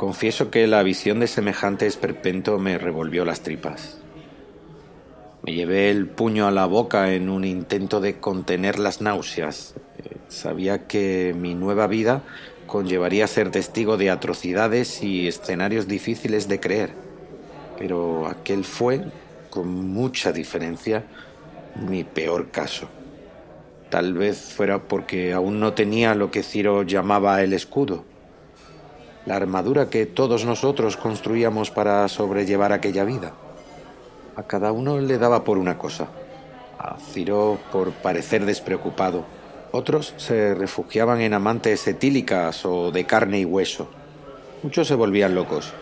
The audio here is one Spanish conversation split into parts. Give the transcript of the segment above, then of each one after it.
Confieso que la visión de semejante esperpento me revolvió las tripas. Me llevé el puño a la boca en un intento de contener las náuseas. Eh, sabía que mi nueva vida conllevaría ser testigo de atrocidades y escenarios difíciles de creer. Pero aquel fue, con mucha diferencia, mi peor caso. Tal vez fuera porque aún no tenía lo que Ciro llamaba el escudo, la armadura que todos nosotros construíamos para sobrellevar aquella vida. A cada uno le daba por una cosa. A Ciro por parecer despreocupado. Otros se refugiaban en amantes etílicas o de carne y hueso. Muchos se volvían locos.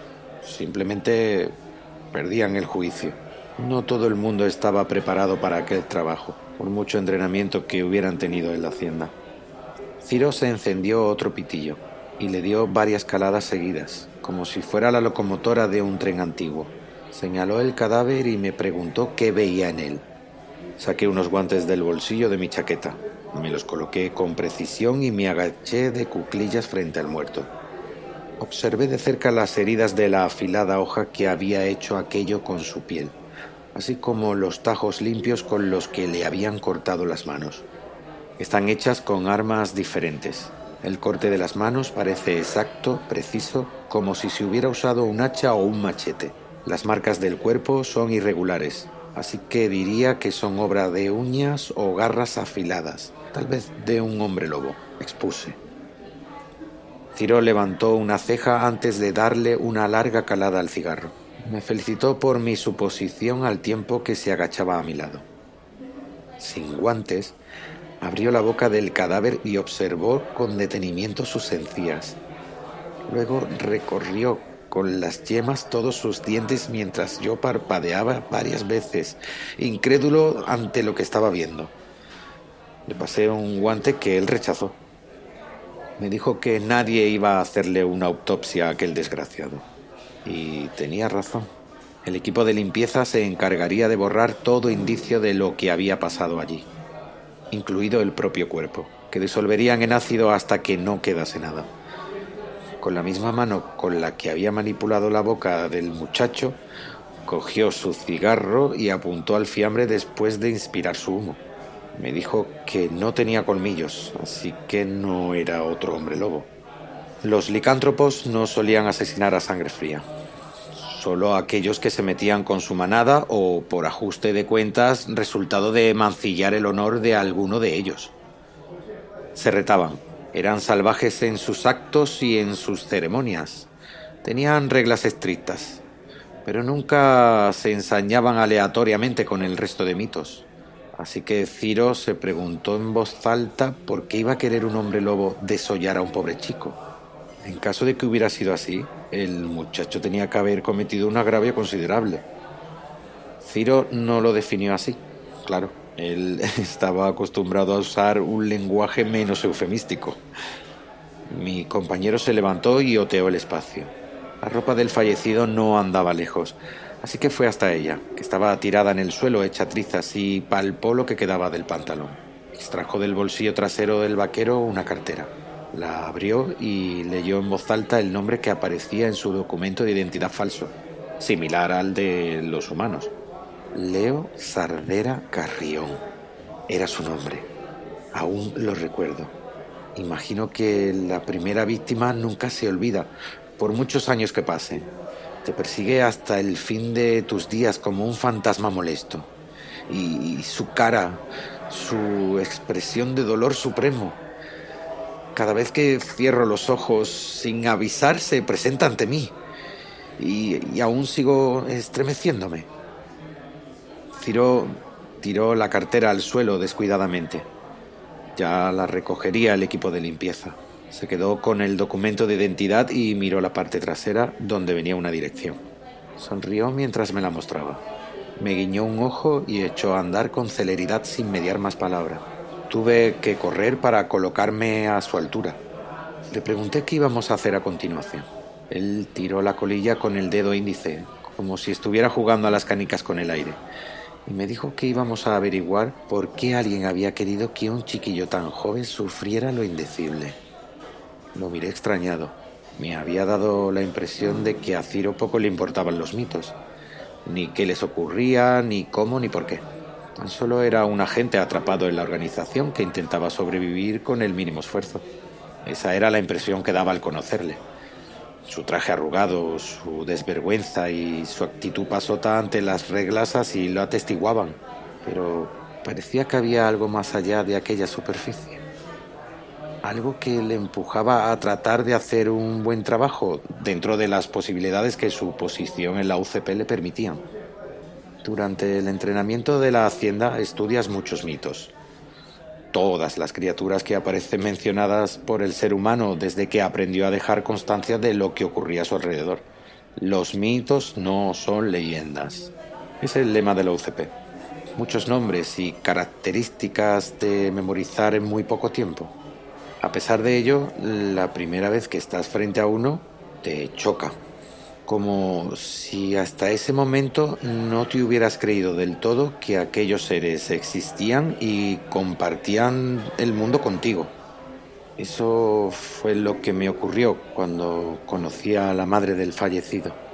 Simplemente perdían el juicio. No todo el mundo estaba preparado para aquel trabajo por mucho entrenamiento que hubieran tenido en la hacienda. Ciro se encendió otro pitillo y le dio varias caladas seguidas, como si fuera la locomotora de un tren antiguo. Señaló el cadáver y me preguntó qué veía en él. Saqué unos guantes del bolsillo de mi chaqueta, me los coloqué con precisión y me agaché de cuclillas frente al muerto. Observé de cerca las heridas de la afilada hoja que había hecho aquello con su piel así como los tajos limpios con los que le habían cortado las manos. Están hechas con armas diferentes. El corte de las manos parece exacto, preciso, como si se hubiera usado un hacha o un machete. Las marcas del cuerpo son irregulares, así que diría que son obra de uñas o garras afiladas, tal vez de un hombre lobo, expuse. Ciro levantó una ceja antes de darle una larga calada al cigarro. Me felicitó por mi suposición al tiempo que se agachaba a mi lado. Sin guantes, abrió la boca del cadáver y observó con detenimiento sus encías. Luego recorrió con las yemas todos sus dientes mientras yo parpadeaba varias veces, incrédulo ante lo que estaba viendo. Le pasé un guante que él rechazó. Me dijo que nadie iba a hacerle una autopsia a aquel desgraciado. Y tenía razón. El equipo de limpieza se encargaría de borrar todo indicio de lo que había pasado allí, incluido el propio cuerpo, que disolverían en ácido hasta que no quedase nada. Con la misma mano con la que había manipulado la boca del muchacho, cogió su cigarro y apuntó al fiambre después de inspirar su humo. Me dijo que no tenía colmillos, así que no era otro hombre lobo. Los licántropos no solían asesinar a sangre fría. Solo aquellos que se metían con su manada o, por ajuste de cuentas, resultado de mancillar el honor de alguno de ellos. Se retaban. Eran salvajes en sus actos y en sus ceremonias. Tenían reglas estrictas, pero nunca se ensañaban aleatoriamente con el resto de mitos. Así que Ciro se preguntó en voz alta por qué iba a querer un hombre lobo desollar a un pobre chico. En caso de que hubiera sido así, el muchacho tenía que haber cometido un agravio considerable. Ciro no lo definió así, claro. Él estaba acostumbrado a usar un lenguaje menos eufemístico. Mi compañero se levantó y oteó el espacio. La ropa del fallecido no andaba lejos, así que fue hasta ella, que estaba tirada en el suelo hecha trizas y palpó lo que quedaba del pantalón. Extrajo del bolsillo trasero del vaquero una cartera. La abrió y leyó en voz alta el nombre que aparecía en su documento de identidad falso, similar al de los humanos. Leo Sardera Carrión. Era su nombre. Aún lo recuerdo. Imagino que la primera víctima nunca se olvida, por muchos años que pasen. Te persigue hasta el fin de tus días como un fantasma molesto. Y, su cara, su expresión de dolor supremo, cada vez que cierro los ojos sin avisar se presenta ante mí. Y, aún sigo estremeciéndome. Ciro tiró la cartera al suelo descuidadamente. Ya la recogería el equipo de limpieza. Se quedó con el documento de identidad y miró la parte trasera donde venía una dirección. Sonrió mientras me la mostraba. Me guiñó un ojo y echó a andar con celeridad sin mediar más palabra. Tuve que correr para colocarme a su altura. Le pregunté qué íbamos a hacer a continuación. Él tiró la colilla con el dedo índice, como si estuviera jugando a las canicas con el aire, y me dijo que íbamos a averiguar por qué alguien había querido que un chiquillo tan joven sufriera lo indecible. Lo miré extrañado. Me había dado la impresión de que a Ciro poco le importaban los mitos, ni qué les ocurría, ni cómo, ni por qué. Tan solo era un agente atrapado en la organización que intentaba sobrevivir con el mínimo esfuerzo. Esa era la impresión que daba al conocerle. Su traje arrugado, su desvergüenza y su actitud pasota ante las reglas así lo atestiguaban, pero parecía que había algo más allá de aquella superficie. Algo que le empujaba a tratar de hacer un buen trabajo dentro de las posibilidades que su posición en la UCP le permitían. Durante el entrenamiento de la hacienda estudias muchos mitos, todas las criaturas que aparecen mencionadas por el ser humano desde que aprendió a dejar constancia de lo que ocurría a su alrededor. Los mitos no son leyendas. Es el lema de la UCP. Muchos nombres y características de memorizar en muy poco tiempo. A pesar de ello, la primera vez que estás frente a uno te choca como si hasta ese momento no te hubieras creído del todo que aquellos seres existían y compartían el mundo contigo. Eso fue lo que me ocurrió cuando conocí a la madre del fallecido.